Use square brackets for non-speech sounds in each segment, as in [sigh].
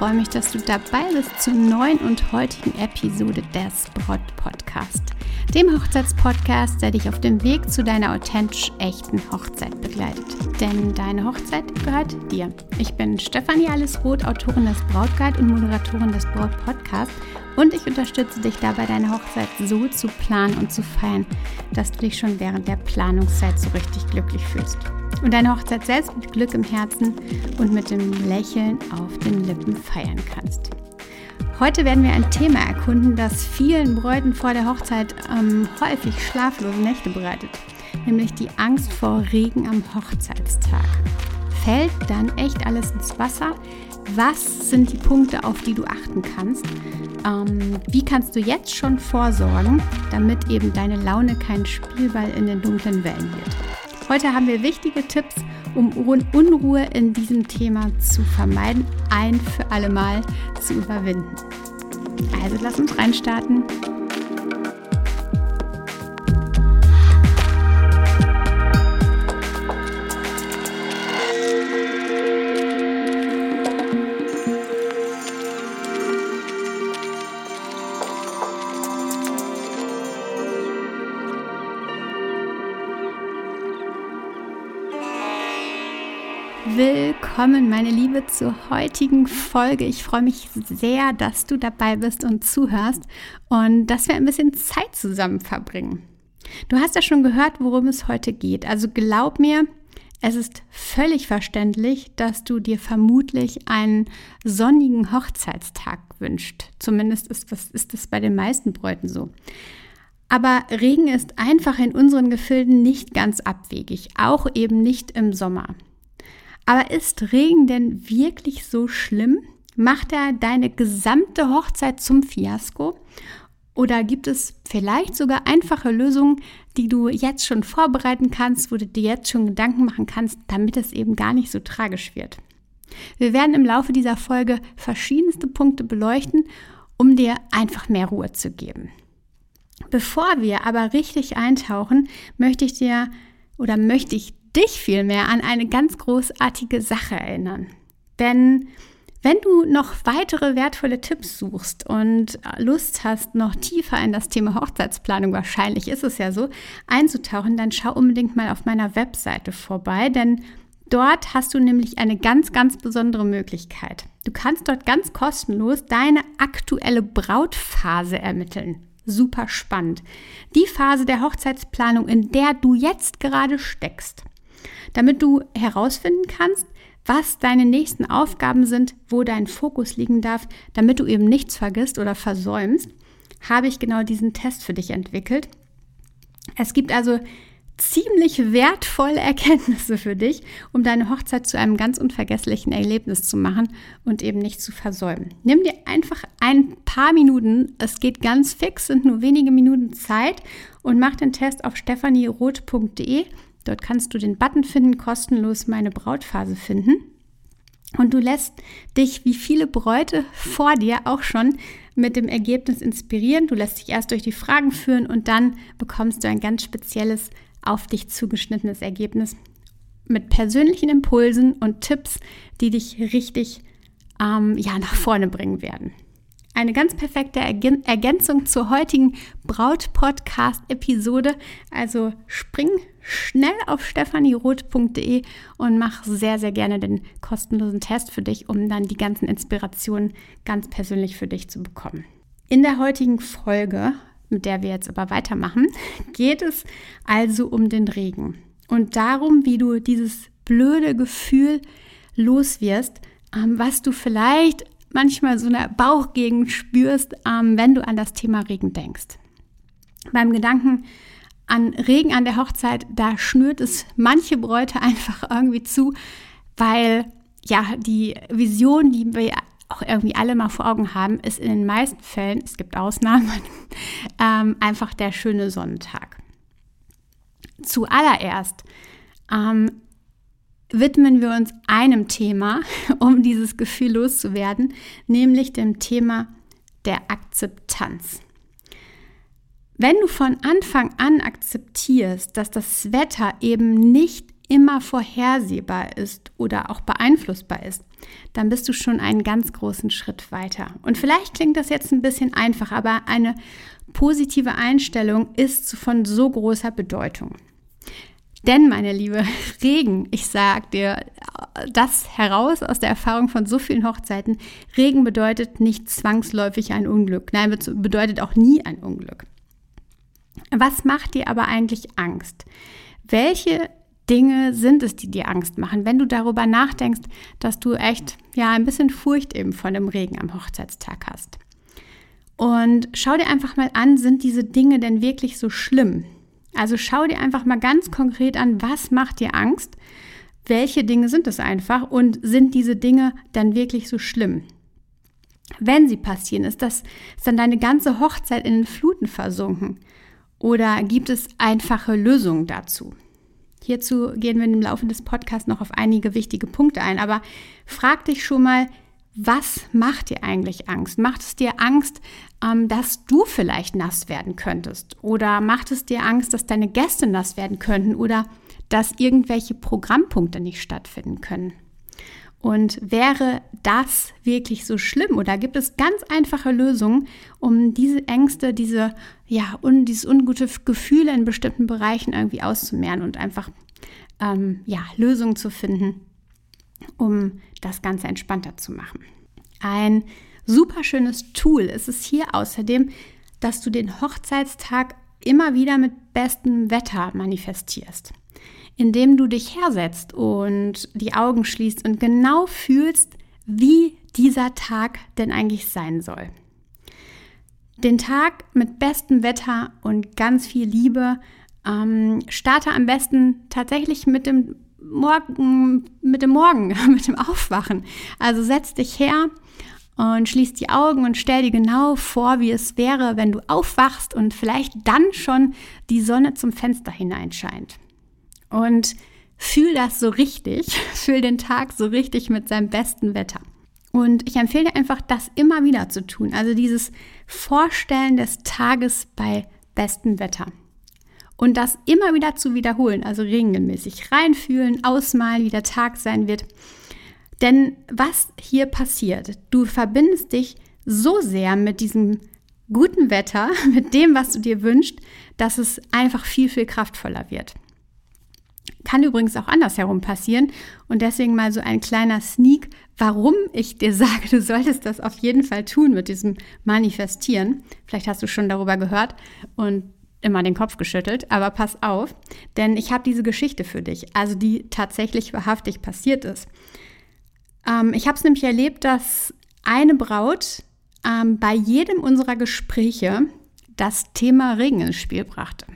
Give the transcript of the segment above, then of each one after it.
freue mich, dass du dabei bist zur neuen und heutigen Episode des Brot Podcast, dem Hochzeitspodcast, der dich auf dem Weg zu deiner authentisch echten Hochzeit begleitet. Denn deine Hochzeit gehört dir. Ich bin Stefanie Allesroth, Autorin des Brautguide und Moderatorin des Braut Podcasts und ich unterstütze dich dabei, deine Hochzeit so zu planen und zu feiern, dass du dich schon während der Planungszeit so richtig glücklich fühlst und deine Hochzeit selbst mit Glück im Herzen und mit dem Lächeln auf den Lippen feiern kannst. Heute werden wir ein Thema erkunden, das vielen Bräuten vor der Hochzeit ähm, häufig schlaflose Nächte bereitet, nämlich die Angst vor Regen am Hochzeitstag. Fällt dann echt alles ins Wasser? Was sind die Punkte, auf die du achten kannst? Ähm, wie kannst du jetzt schon vorsorgen, damit eben deine Laune kein Spielball in den dunklen Wellen wird? Heute haben wir wichtige Tipps, um Unruhe in diesem Thema zu vermeiden, ein für alle Mal zu überwinden. Also lass uns reinstarten. Willkommen, meine Liebe, zur heutigen Folge. Ich freue mich sehr, dass du dabei bist und zuhörst und dass wir ein bisschen Zeit zusammen verbringen. Du hast ja schon gehört, worum es heute geht. Also glaub mir, es ist völlig verständlich, dass du dir vermutlich einen sonnigen Hochzeitstag wünscht. Zumindest ist das, ist das bei den meisten Bräuten so. Aber Regen ist einfach in unseren Gefilden nicht ganz abwegig, auch eben nicht im Sommer. Aber ist Regen denn wirklich so schlimm? Macht er deine gesamte Hochzeit zum Fiasko? Oder gibt es vielleicht sogar einfache Lösungen, die du jetzt schon vorbereiten kannst, wo du dir jetzt schon Gedanken machen kannst, damit es eben gar nicht so tragisch wird? Wir werden im Laufe dieser Folge verschiedenste Punkte beleuchten, um dir einfach mehr Ruhe zu geben. Bevor wir aber richtig eintauchen, möchte ich dir oder möchte ich dich vielmehr an eine ganz großartige Sache erinnern. Denn wenn du noch weitere wertvolle Tipps suchst und Lust hast, noch tiefer in das Thema Hochzeitsplanung, wahrscheinlich ist es ja so, einzutauchen, dann schau unbedingt mal auf meiner Webseite vorbei, denn dort hast du nämlich eine ganz, ganz besondere Möglichkeit. Du kannst dort ganz kostenlos deine aktuelle Brautphase ermitteln. Super spannend. Die Phase der Hochzeitsplanung, in der du jetzt gerade steckst damit du herausfinden kannst, was deine nächsten Aufgaben sind, wo dein Fokus liegen darf, damit du eben nichts vergisst oder versäumst, habe ich genau diesen Test für dich entwickelt. Es gibt also ziemlich wertvolle [laughs] Erkenntnisse für dich, um deine Hochzeit zu einem ganz unvergesslichen Erlebnis zu machen und eben nicht zu versäumen. Nimm dir einfach ein paar Minuten, es geht ganz fix, sind nur wenige Minuten Zeit und mach den Test auf stephanieroth.de Dort kannst du den Button finden, kostenlos meine Brautphase finden. Und du lässt dich wie viele Bräute vor dir auch schon mit dem Ergebnis inspirieren. Du lässt dich erst durch die Fragen führen und dann bekommst du ein ganz spezielles, auf dich zugeschnittenes Ergebnis mit persönlichen Impulsen und Tipps, die dich richtig ähm, ja, nach vorne bringen werden. Eine ganz perfekte Ergänzung zur heutigen Braut-Podcast-Episode. Also spring schnell auf stephanieroth.de und mach sehr, sehr gerne den kostenlosen Test für dich, um dann die ganzen Inspirationen ganz persönlich für dich zu bekommen. In der heutigen Folge, mit der wir jetzt aber weitermachen, [laughs] geht es also um den Regen und darum, wie du dieses blöde Gefühl loswirst, ähm, was du vielleicht manchmal so eine Bauchgegend spürst, ähm, wenn du an das Thema Regen denkst. Beim Gedanken an Regen an der Hochzeit, da schnürt es manche Bräute [laughs] einfach irgendwie zu, weil ja die Vision, die wir auch irgendwie alle mal vor Augen haben, ist in den meisten Fällen, es gibt Ausnahmen, [laughs] ähm, einfach der schöne Sonnentag. Zuallererst ähm, widmen wir uns einem Thema, [laughs] um dieses Gefühl loszuwerden, nämlich dem Thema der Akzeptanz. Wenn du von Anfang an akzeptierst, dass das Wetter eben nicht immer vorhersehbar ist oder auch beeinflussbar ist, dann bist du schon einen ganz großen Schritt weiter. Und vielleicht klingt das jetzt ein bisschen einfach, aber eine positive Einstellung ist von so großer Bedeutung. Denn, meine Liebe, [laughs] Regen, ich sag dir das heraus aus der Erfahrung von so vielen Hochzeiten, Regen bedeutet nicht zwangsläufig ein Unglück. Nein, bedeutet auch nie ein Unglück. Was macht dir aber eigentlich Angst? Welche Dinge sind es, die dir Angst machen, wenn du darüber nachdenkst, dass du echt ja ein bisschen Furcht eben von dem Regen am Hochzeitstag hast? Und schau dir einfach mal an, sind diese Dinge denn wirklich so schlimm? Also schau dir einfach mal ganz konkret an, was macht dir Angst? Welche Dinge sind es einfach und sind diese Dinge dann wirklich so schlimm? Wenn sie passieren, ist das ist dann deine ganze Hochzeit in den Fluten versunken? Oder gibt es einfache Lösungen dazu? Hierzu gehen wir im Laufe des Podcasts noch auf einige wichtige Punkte ein, aber frag dich schon mal, was macht dir eigentlich Angst? Macht es dir Angst, ähm, dass du vielleicht nass werden könntest? Oder macht es dir Angst, dass deine Gäste nass werden könnten? Oder dass irgendwelche Programmpunkte nicht stattfinden können? Und wäre das wirklich so schlimm? Oder gibt es ganz einfache Lösungen, um diese Ängste, diese, ja, un, dieses ungute Gefühl in bestimmten Bereichen irgendwie auszumehren und einfach ähm, ja, Lösungen zu finden, um das Ganze entspannter zu machen. Ein super schönes Tool ist es hier außerdem, dass du den Hochzeitstag immer wieder mit bestem Wetter manifestierst, indem du dich hersetzt und die Augen schließt und genau fühlst, wie dieser Tag denn eigentlich sein soll. Den Tag mit bestem Wetter und ganz viel Liebe ähm, starte am besten tatsächlich mit dem Morgen, mit dem Morgen, [laughs] mit dem Aufwachen. Also setz dich her und schließ die Augen und stell dir genau vor, wie es wäre, wenn du aufwachst und vielleicht dann schon die Sonne zum Fenster hineinscheint. Und fühl das so richtig, [laughs] fühl den Tag so richtig mit seinem besten Wetter. Und ich empfehle dir einfach, das immer wieder zu tun. Also dieses Vorstellen des Tages bei bestem Wetter und das immer wieder zu wiederholen, also regelmäßig reinfühlen, ausmalen, wie der Tag sein wird. Denn was hier passiert, du verbindest dich so sehr mit diesem guten Wetter, [laughs] mit dem, was du dir wünschst, dass es einfach viel, viel kraftvoller wird. Kann übrigens auch andersherum passieren und deswegen mal so ein kleiner Sneak, warum ich dir [laughs] sage, du solltest das auf jeden Fall tun mit diesem Manifestieren. Vielleicht hast du schon darüber gehört und immer den Kopf geschüttelt, aber pass auf, denn ich habe diese Geschichte für dich, also die tatsächlich wahrhaftig passiert ist. Ähm, ich habe es nämlich erlebt, dass eine Braut ähm, bei jedem unserer Gespräche das Thema Regen ins Spiel brachte.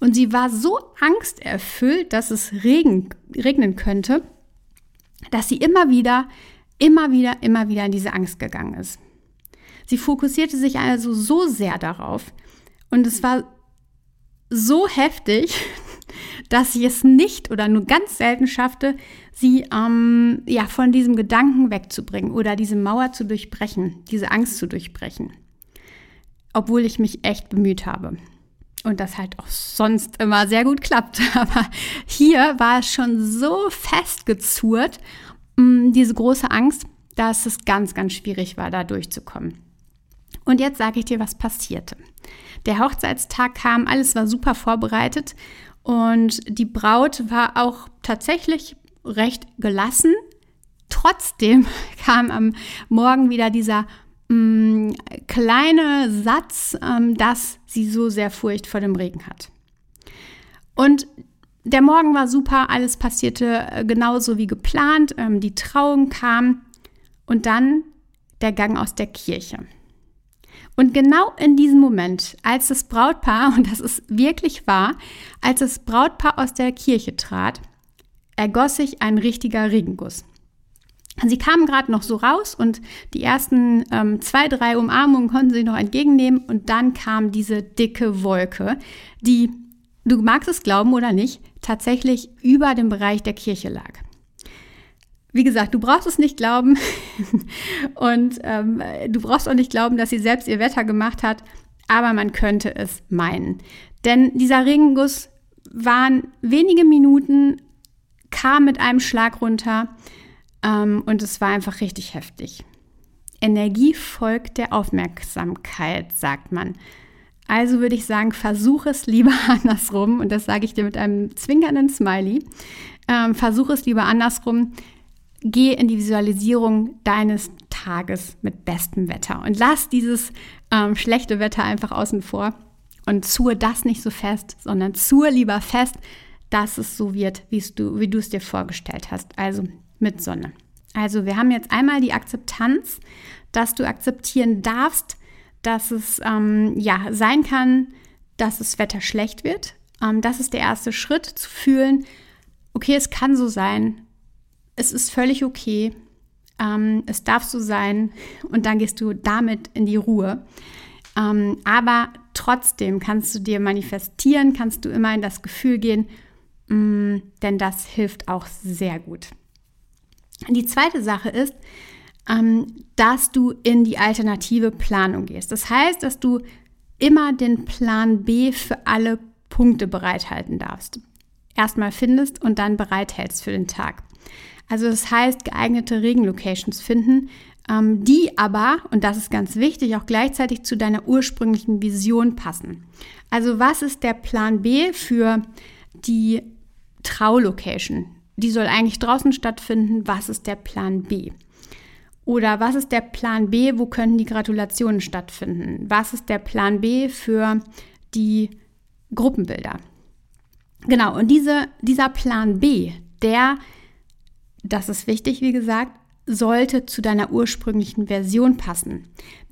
Und sie war so angsterfüllt, dass es Regen, regnen könnte, dass sie immer wieder, immer wieder, immer wieder in diese Angst gegangen ist. Sie fokussierte sich also so sehr darauf. Und es war so heftig, [laughs] dass ich es nicht oder nur ganz selten schaffte, sie ähm, ja, von diesem Gedanken wegzubringen oder diese Mauer zu durchbrechen, diese Angst zu durchbrechen. Obwohl ich mich echt bemüht habe. Und das halt auch sonst immer sehr gut klappt. [laughs] Aber hier war es schon so festgezurrt, mm, diese große Angst, dass es ganz, ganz schwierig war, da durchzukommen. Und jetzt sage ich dir, was passierte. Der Hochzeitstag kam, alles war super vorbereitet und die Braut war auch tatsächlich recht gelassen. Trotzdem [laughs] kam am Morgen wieder dieser mh, mm, kleine Satz, ähm, dass sie so sehr Furcht vor dem Regen hat. Und der Morgen war super, alles passierte äh, genauso wie geplant, ähm, die Trauung kam und dann der Gang aus der Kirche. Und genau in diesem Moment, als das Brautpaar, [laughs] und das ist wirklich wahr, als das Brautpaar aus der Kirche trat, ergoss sich ein richtiger Regenguss. Sie kamen gerade noch so raus und die ersten ähm, zwei, drei Umarmungen konnten sie noch entgegennehmen und dann kam diese dicke Wolke, die, du magst es glauben oder nicht, tatsächlich über dem Bereich der Kirche lag. Wie gesagt, du brauchst es nicht glauben [laughs] und ähm, du brauchst auch nicht glauben, dass sie selbst ihr Wetter gemacht hat, aber man könnte es meinen. Denn dieser Regenguss waren wenige Minuten kam mit einem Schlag runter ähm, und es war einfach richtig heftig. Energie folgt der Aufmerksamkeit, sagt man. Also würde ich sagen, versuch es lieber [laughs] andersrum. Und das sage ich dir mit einem zwinkernden Smiley. Ähm, versuch es lieber andersrum. Geh in die Visualisierung deines Tages mit bestem Wetter und lass dieses ähm, schlechte Wetter einfach außen vor und zue das nicht so fest, sondern zue lieber fest, dass es so wird, du, wie du es dir vorgestellt hast, also mit Sonne. Also wir haben jetzt einmal die Akzeptanz, dass du akzeptieren darfst, dass es ähm, ja sein kann, dass das Wetter schlecht wird. Ähm, das ist der erste Schritt, zu fühlen, okay, es kann so sein, es ist völlig okay, ähm, es darf so sein und dann gehst du damit in die Ruhe. Ähm, aber trotzdem kannst du dir manifestieren, kannst du immer in das Gefühl gehen, mh, mm, denn das hilft auch sehr gut. Die zweite Sache ist, ähm, dass du in die alternative Planung gehst. Das heißt, dass du immer den Plan B für alle Punkte bereithalten darfst. Erstmal findest und dann bereithältst für den Tag. Also das heißt, geeignete Regenlocations finden, ähm, die aber, und das ist ganz wichtig, auch gleichzeitig zu deiner ursprünglichen Vision passen. Also was ist der Plan B für die Traulocation? Die soll eigentlich draußen stattfinden. Was ist der Plan B? Oder was ist der Plan B? Wo können die Gratulationen stattfinden? Was ist der Plan B für die Gruppenbilder? Genau, und diese, dieser Plan B, der, das ist wichtig, wie gesagt, sollte zu deiner ursprünglichen Version passen.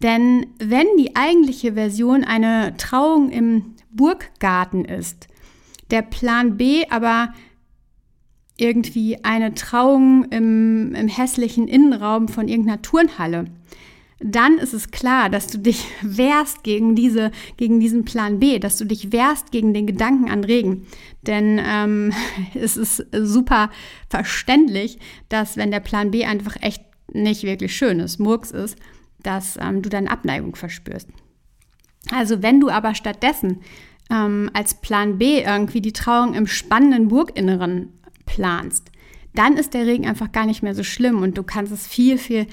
Denn wenn die eigentliche Version eine Trauung im Burggarten ist, der Plan B aber irgendwie eine Trauung im, im hässlichen Innenraum von irgendeiner Turnhalle, dann ist es klar, dass du dich wehrst gegen, diese, gegen diesen Plan B, dass du dich wehrst gegen den Gedanken an Regen. Denn ähm, [laughs] es ist super verständlich, dass wenn der Plan B einfach echt nicht wirklich schön ist, Murks ist, dass ähm, du dann Abneigung verspürst. Also wenn du aber stattdessen ähm, als Plan B irgendwie die Trauung im spannenden Burginneren planst, dann ist der Regen einfach gar nicht mehr so schlimm und du kannst es viel, viel,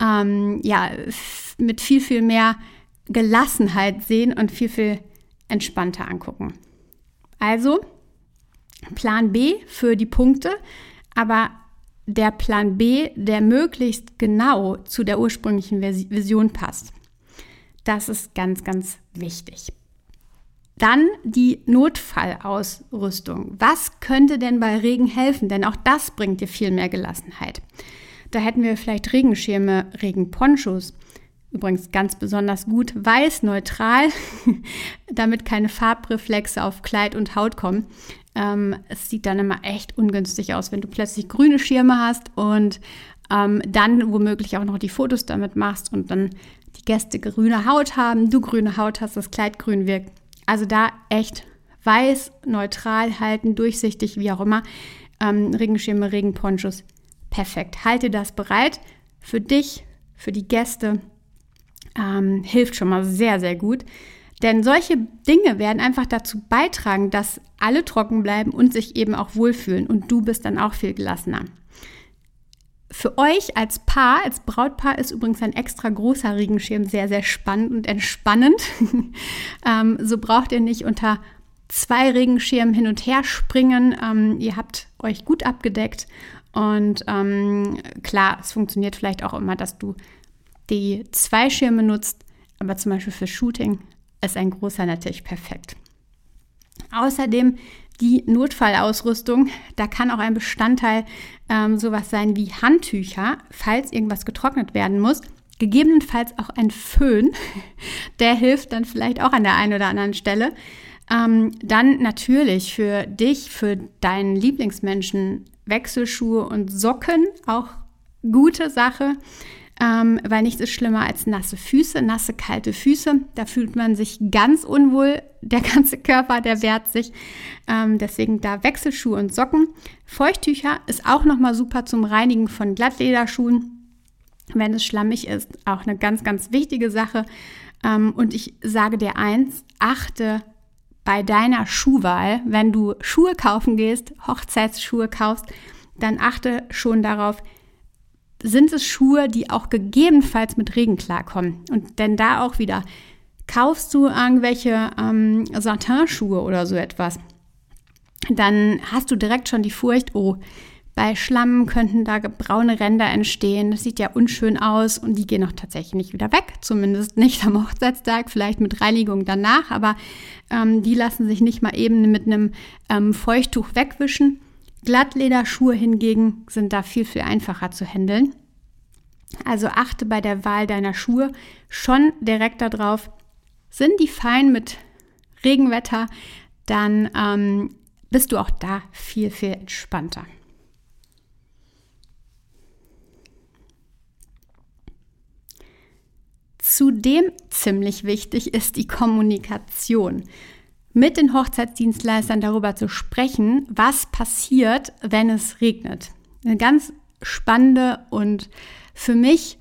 ähm, ja, mit viel, viel mehr Gelassenheit sehen und viel, viel entspannter angucken. Also Plan B für die Punkte, aber der Plan B, der möglichst genau zu der ursprünglichen Vision passt. Das ist ganz, ganz wichtig. Dann die Notfallausrüstung. Was könnte denn bei Regen helfen? Denn auch das bringt dir viel mehr Gelassenheit. Da hätten wir vielleicht Regenschirme, Regenponchos. Übrigens ganz besonders gut weiß, neutral, [laughs] damit keine Farbreflexe auf Kleid und Haut kommen. Ähm, es sieht dann immer echt ungünstig aus, wenn du plötzlich grüne Schirme hast und ähm, dann womöglich auch noch die Fotos damit machst und dann die Gäste grüne Haut haben, du grüne Haut hast, das Kleid grün wirkt. Also da echt weiß, neutral halten, durchsichtig, wie auch immer. Ähm, Regenschirme, Regenponchos, perfekt. Halte das bereit für dich, für die Gäste. Ähm, hilft schon mal sehr, sehr gut. Denn solche Dinge werden einfach dazu beitragen, dass alle trocken bleiben und sich eben auch wohlfühlen. Und du bist dann auch viel gelassener. Für euch als Paar, als Brautpaar ist übrigens ein extra großer Regenschirm sehr, sehr spannend und entspannend. [laughs] ähm, so braucht ihr nicht unter zwei Regenschirmen hin und her springen. Ähm, ihr habt euch gut abgedeckt und ähm, klar, es funktioniert vielleicht auch immer, dass du die zwei Schirme nutzt, aber zum Beispiel für Shooting ist ein großer natürlich perfekt. Außerdem die Notfallausrüstung. Da kann auch ein Bestandteil ähm, sowas sein wie Handtücher, falls irgendwas getrocknet werden muss. Gegebenenfalls auch ein Föhn, [laughs] der hilft dann vielleicht auch an der einen oder anderen Stelle. Ähm, dann natürlich für dich, für deinen Lieblingsmenschen Wechselschuhe und Socken, auch gute Sache ähm, weil nichts ist schlimmer als nasse Füße, nasse, kalte Füße. Da fühlt man sich ganz unwohl, der [laughs] ganze Körper, der wehrt sich. Ähm, deswegen da Wechselschuhe und Socken. Feuchttücher ist auch nochmal super zum Reinigen von Glattlederschuhen, wenn es schlammig ist. Auch eine ganz, ganz wichtige Sache. Ähm, und ich sage dir eins, achte bei deiner Schuhwahl, wenn du Schuhe kaufen gehst, Hochzeitsschuhe kaufst, dann achte schon darauf, sind es Schuhe, die auch gegebenenfalls mit Regen klarkommen. Und denn da auch wieder, kaufst du irgendwelche ähm, Satinschuhe oder so etwas, dann hast du direkt schon die Furcht, oh, bei Schlamm könnten da braune Ränder entstehen. Das sieht ja unschön aus und die gehen auch tatsächlich nicht wieder weg. Zumindest nicht am [laughs] Hochzeitstag, vielleicht mit Reinigung danach, aber ähm, die lassen sich nicht mal eben mit einem ähm, Feuchttuch wegwischen. Glattlederschuhe hingegen sind da viel, viel einfacher zu handeln. Also achte bei der Wahl deiner Schuhe schon direkt darauf, sind die fein mit Regenwetter, dann ähm, bist du auch da viel, viel entspannter. Zudem ziemlich wichtig ist die Kommunikation. Mit den Hochzeitsdienstleistern darüber zu sprechen, was passiert, wenn es regnet. Eine ganz spannende und für mich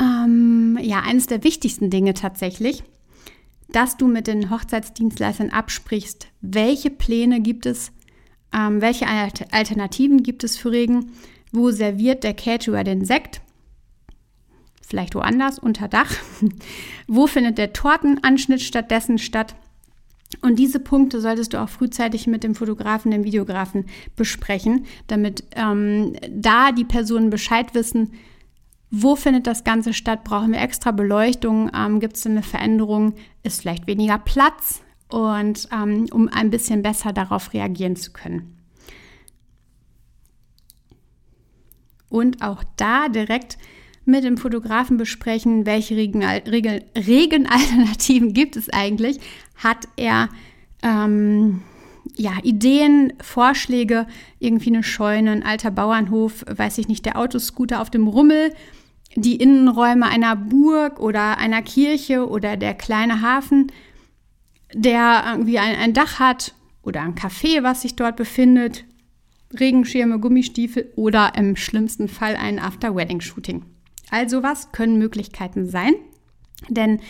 ähm, ja eines der wichtigsten Dinge tatsächlich, dass du mit den Hochzeitsdienstleistern absprichst, welche Pläne gibt es, ähm, welche Alternativen gibt es für Regen, wo serviert der Caterer den Sekt vielleicht woanders unter Dach. [laughs] Wo findet der Tortenanschnitt stattdessen statt? Und diese Punkte solltest du auch frühzeitig mit dem Fotografen, dem Videografen besprechen, damit ähm, da die Personen Bescheid wissen, wo findet das Ganze statt? Brauchen wir extra Beleuchtung? Ähm, Gibt es eine Veränderung? Ist vielleicht weniger Platz? Und ähm, um ein bisschen besser darauf reagieren zu können. Und auch da direkt mit dem Fotografen besprechen, welche Regenalternativen [laughs] gibt es eigentlich. Hat er ähm, ja, Ideen, Vorschläge, irgendwie eine Scheune, ein alter Bauernhof, weiß ich nicht, der Autoscooter auf dem Rummel, die Innenräume einer Burg oder einer Kirche oder der kleine Hafen, der irgendwie ein, ein Dach hat oder ein Café, was sich dort befindet, Regenschirme, Gummistiefel oder im schlimmsten Fall ein After-Wedding-Shooting. Also was können Möglichkeiten sein? Denn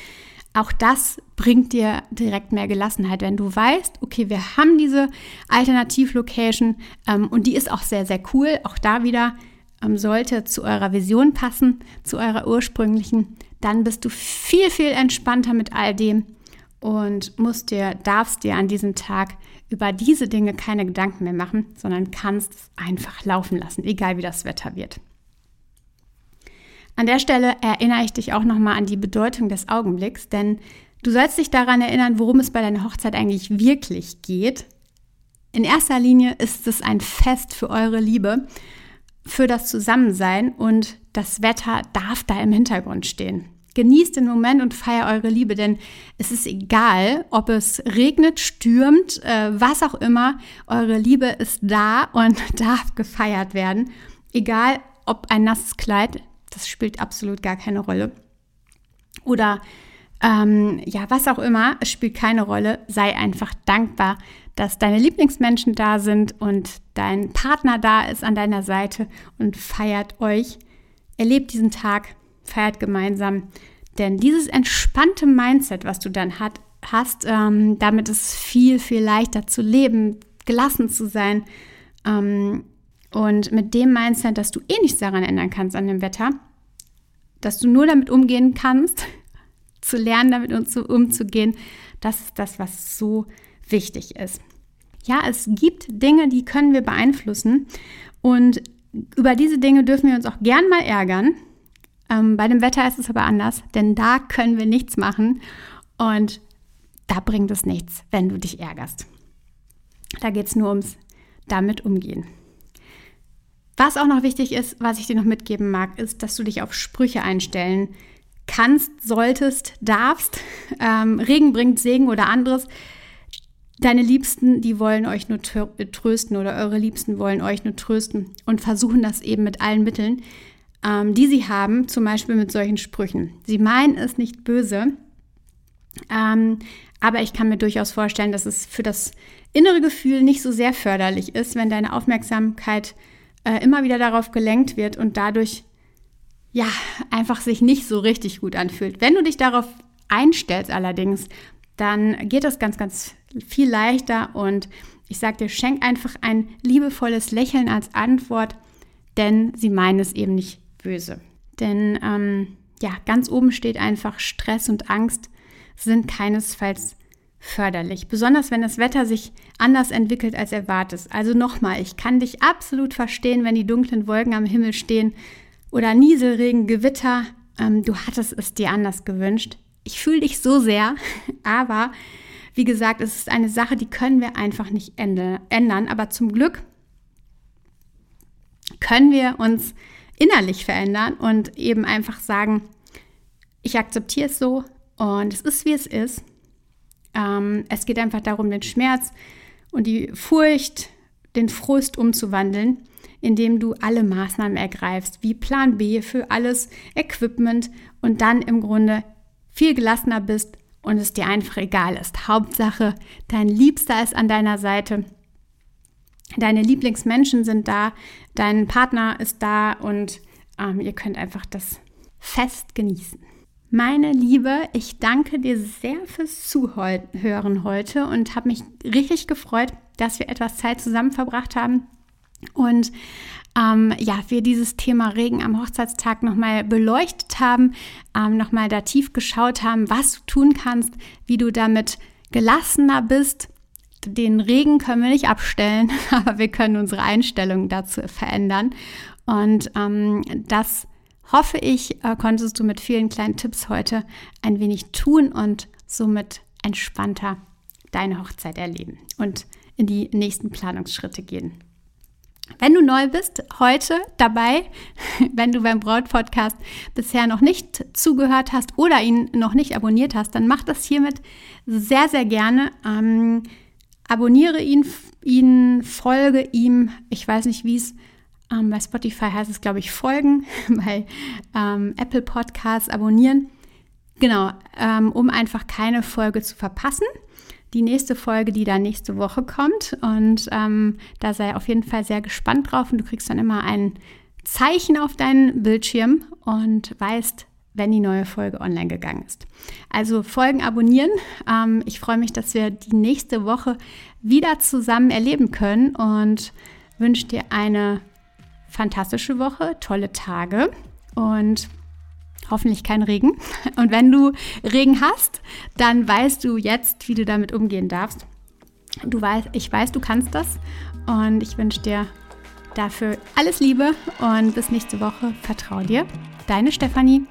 auch das bringt dir direkt mehr Gelassenheit, wenn du weißt, okay, wir haben diese Alternativlocation ähm, und die ist auch sehr, sehr cool. Auch da wieder ähm, sollte zu eurer Vision passen, zu eurer ursprünglichen. Dann bist du viel, viel entspannter mit all dem und musst dir, darfst dir an diesem Tag über diese Dinge keine Gedanken mehr machen, sondern kannst es einfach laufen lassen, egal wie das Wetter wird. An der Stelle erinnere ich dich auch nochmal an die Bedeutung des Augenblicks, denn du sollst dich daran erinnern, worum es bei deiner Hochzeit eigentlich wirklich geht. In erster Linie ist es ein Fest für eure Liebe, für das Zusammensein und das Wetter darf da im Hintergrund stehen. Genießt den Moment und feier eure Liebe, denn es ist egal, ob es regnet, stürmt, äh, was auch immer, eure Liebe ist da und [laughs] darf gefeiert werden. Egal, ob ein nasses Kleid das spielt absolut gar keine Rolle. Oder ähm, ja, was auch immer, es spielt keine Rolle. Sei einfach dankbar, dass deine Lieblingsmenschen da sind und dein Partner da ist an deiner Seite und feiert euch. Erlebt diesen Tag, feiert gemeinsam. Denn dieses entspannte Mindset, was du dann hat, hast, ähm, damit ist es viel, viel leichter zu leben, gelassen zu sein. Ähm, und mit dem Mindset, dass du eh nichts daran ändern kannst an dem Wetter, dass du nur damit umgehen kannst, [laughs] zu lernen, damit umzugehen, das ist das, was so wichtig ist. Ja, es gibt Dinge, die können wir beeinflussen und über diese Dinge dürfen wir uns auch gern mal ärgern. Ähm, bei dem Wetter ist es aber anders, denn da können wir nichts machen und da bringt es nichts, wenn du dich ärgerst. Da geht es nur ums damit umgehen. Was auch noch wichtig ist, was ich dir noch mitgeben mag, ist, dass du dich auf Sprüche einstellen kannst, solltest, darfst. [laughs] Ähm, Regen bringt Segen oder anderes. Deine Liebsten, die wollen euch nur trösten oder eure Liebsten wollen euch nur trösten und versuchen das eben mit allen Mitteln, ähm, die sie haben, zum Beispiel mit solchen Sprüchen. Sie meinen es nicht böse, ähm, aber ich kann mir durchaus vorstellen, dass es für das innere Gefühl nicht so sehr förderlich ist, wenn deine Aufmerksamkeit äh, immer wieder darauf gelenkt wird und dadurch ja einfach sich nicht so richtig gut anfühlt. Wenn du dich darauf einstellst allerdings, dann geht das ganz, ganz viel leichter und ich sage dir, schenk einfach ein liebevolles Lächeln als Antwort, denn sie meinen es eben nicht böse. Denn ähm, ja, ganz oben steht einfach, Stress und Angst sind keinesfalls förderlich. Besonders wenn das Wetter sich anders entwickelt als erwartet. Also nochmal, ich kann dich absolut verstehen, wenn die dunklen Wolken am Himmel stehen oder Nieselregen, Gewitter. Ähm, du hattest es dir anders gewünscht. Ich fühle dich so sehr, [laughs] aber wie gesagt, es ist eine Sache, die können wir einfach nicht ändern. Aber zum Glück können wir uns innerlich verändern und eben einfach sagen, ich akzeptiere es so und es ist, wie es ist. Ähm, es geht einfach darum, den Schmerz und die Furcht, den Frust umzuwandeln, indem du alle Maßnahmen ergreifst, wie Plan B für alles Equipment und dann im Grunde viel gelassener bist und es dir einfach egal ist. Hauptsache, dein Liebster ist an deiner Seite. Deine Lieblingsmenschen sind da, dein Partner ist da und ähm, ihr könnt einfach das Fest genießen. Meine Liebe, ich danke dir sehr fürs Zuhören heute und habe mich richtig gefreut, dass wir etwas Zeit zusammen verbracht haben und ähm, ja, wir dieses Thema Regen am Hochzeitstag nochmal beleuchtet haben, ähm, nochmal da tief geschaut haben, was du tun kannst, wie du damit gelassener bist. Den Regen können wir nicht abstellen, [laughs] aber wir können unsere Einstellung dazu verändern. Und ähm, das hoffe ich, äh, konntest du mit vielen kleinen Tipps heute ein wenig tun und somit entspannter deine Hochzeit erleben und in die nächsten Planungsschritte gehen. Wenn du neu bist, heute dabei, [laughs] wenn du beim Braut-Podcast bisher noch nicht zugehört hast oder ihn noch nicht abonniert hast, dann mach das hiermit sehr, sehr gerne. Ähm, abonniere ihn, ihn, folge ihm. Ich weiß nicht, wie es ähm, bei Spotify heißt es, glaube ich, folgen, [laughs] bei ähm, Apple Podcasts abonnieren. Genau, ähm, um einfach keine Folge zu verpassen. Die nächste Folge, die dann nächste Woche kommt. Und ähm, da sei auf jeden Fall sehr gespannt drauf. Und du kriegst dann immer ein Zeichen auf deinen Bildschirm und weißt, wenn die neue Folge online gegangen ist. Also Folgen abonnieren. Ähm, ich freue mich, dass wir die nächste Woche wieder zusammen erleben können und wünsche dir eine fantastische Woche, tolle Tage und hoffentlich kein Regen. [laughs] Und wenn du Regen hast, dann weißt du jetzt, wie du damit umgehen darfst. Du weißt, ich weiß, du kannst das und ich wünsche dir dafür alles Liebe und bis nächste Woche. Vertrau dir. Deine Stefanie.